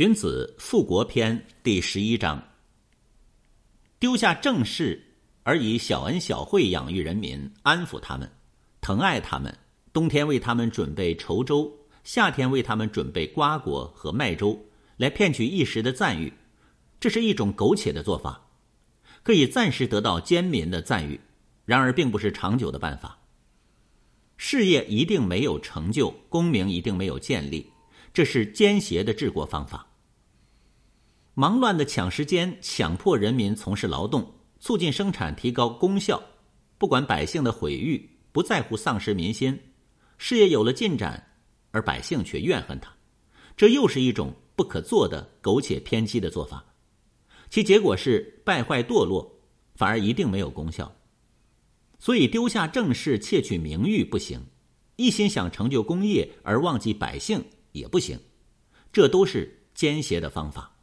荀子《复国篇》第十一章：丢下正事，而以小恩小惠养育人民，安抚他们，疼爱他们。冬天为他们准备稠粥，夏天为他们准备瓜果和麦粥，来骗取一时的赞誉。这是一种苟且的做法，可以暂时得到奸民的赞誉，然而并不是长久的办法。事业一定没有成就，功名一定没有建立。这是奸邪的治国方法。忙乱的抢时间，强迫人民从事劳动，促进生产，提高功效，不管百姓的毁誉，不在乎丧失民心，事业有了进展，而百姓却怨恨他，这又是一种不可做的苟且偏激的做法，其结果是败坏堕落，反而一定没有功效。所以丢下正事，窃取名誉不行；一心想成就功业而忘记百姓。也不行，这都是奸邪的方法。